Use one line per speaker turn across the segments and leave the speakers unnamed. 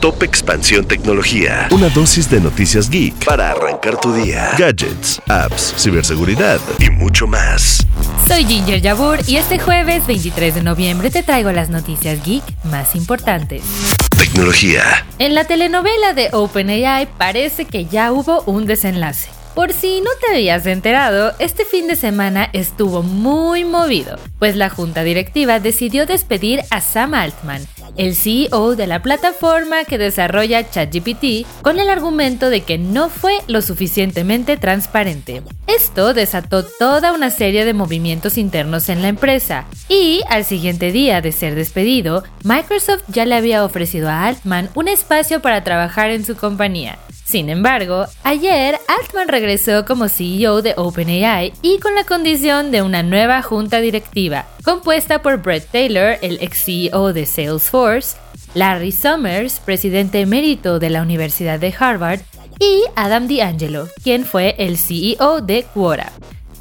Top Expansión Tecnología. Una dosis de noticias geek para arrancar tu día. Gadgets, apps, ciberseguridad y mucho más.
Soy Ginger Yabur y este jueves 23 de noviembre te traigo las noticias geek más importantes.
Tecnología.
En la telenovela de OpenAI parece que ya hubo un desenlace. Por si no te habías enterado, este fin de semana estuvo muy movido, pues la junta directiva decidió despedir a Sam Altman, el CEO de la plataforma que desarrolla ChatGPT, con el argumento de que no fue lo suficientemente transparente. Esto desató toda una serie de movimientos internos en la empresa, y al siguiente día de ser despedido, Microsoft ya le había ofrecido a Altman un espacio para trabajar en su compañía. Sin embargo, ayer Altman regresó como CEO de OpenAI y con la condición de una nueva junta directiva, compuesta por Brett Taylor, el ex CEO de Salesforce, Larry Summers, presidente emérito de la Universidad de Harvard, y Adam D'Angelo, quien fue el CEO de Quora.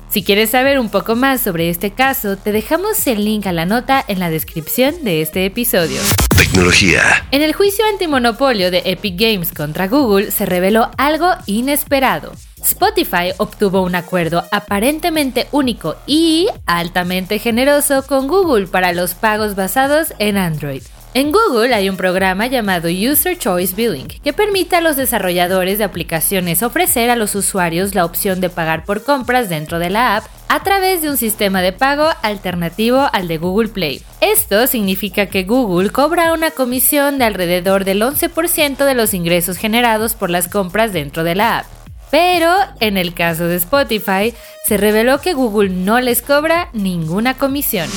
Si quieres saber un poco más sobre este caso, te dejamos el link a la nota en la descripción de este episodio.
Tecnología.
En el juicio antimonopolio de Epic Games contra Google se reveló algo inesperado. Spotify obtuvo un acuerdo aparentemente único y altamente generoso con Google para los pagos basados en Android. En Google hay un programa llamado User Choice Billing que permite a los desarrolladores de aplicaciones ofrecer a los usuarios la opción de pagar por compras dentro de la app a través de un sistema de pago alternativo al de Google Play. Esto significa que Google cobra una comisión de alrededor del 11% de los ingresos generados por las compras dentro de la app. Pero en el caso de Spotify, se reveló que Google no les cobra ninguna comisión.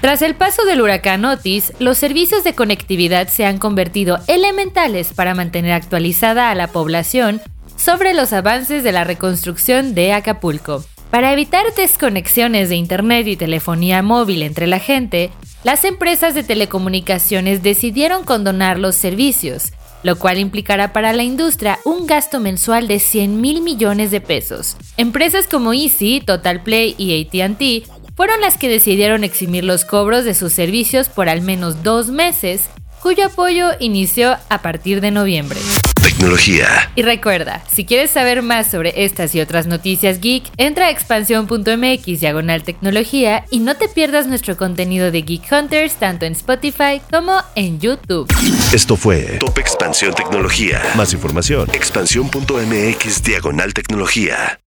Tras el paso del huracán Otis, los servicios de conectividad se han convertido elementales para mantener actualizada a la población sobre los avances de la reconstrucción de Acapulco. Para evitar desconexiones de Internet y telefonía móvil entre la gente, las empresas de telecomunicaciones decidieron condonar los servicios, lo cual implicará para la industria un gasto mensual de 100 mil millones de pesos. Empresas como Easy, Total Play y ATT fueron las que decidieron eximir los cobros de sus servicios por al menos dos meses, cuyo apoyo inició a partir de noviembre.
Tecnología.
Y recuerda, si quieres saber más sobre estas y otras noticias geek, entra a expansión.mx diagonal tecnología y no te pierdas nuestro contenido de Geek Hunters tanto en Spotify como en YouTube.
Esto fue Top Expansión Tecnología. Más información, expansión.mx diagonal tecnología.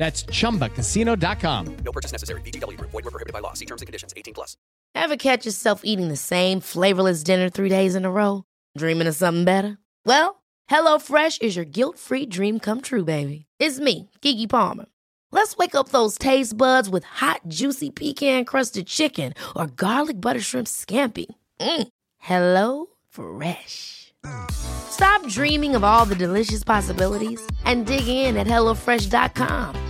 That's chumbacasino.com.
No purchase necessary. VGW Group. Void were prohibited by law. See terms and conditions. 18 plus.
Ever catch yourself eating the same flavorless dinner three days in a row? Dreaming of something better? Well, HelloFresh is your guilt-free dream come true, baby. It's me, Kiki Palmer. Let's wake up those taste buds with hot, juicy pecan-crusted chicken or garlic butter shrimp scampi. Mm. Hello Fresh. Stop dreaming of all the delicious possibilities and dig in at HelloFresh.com.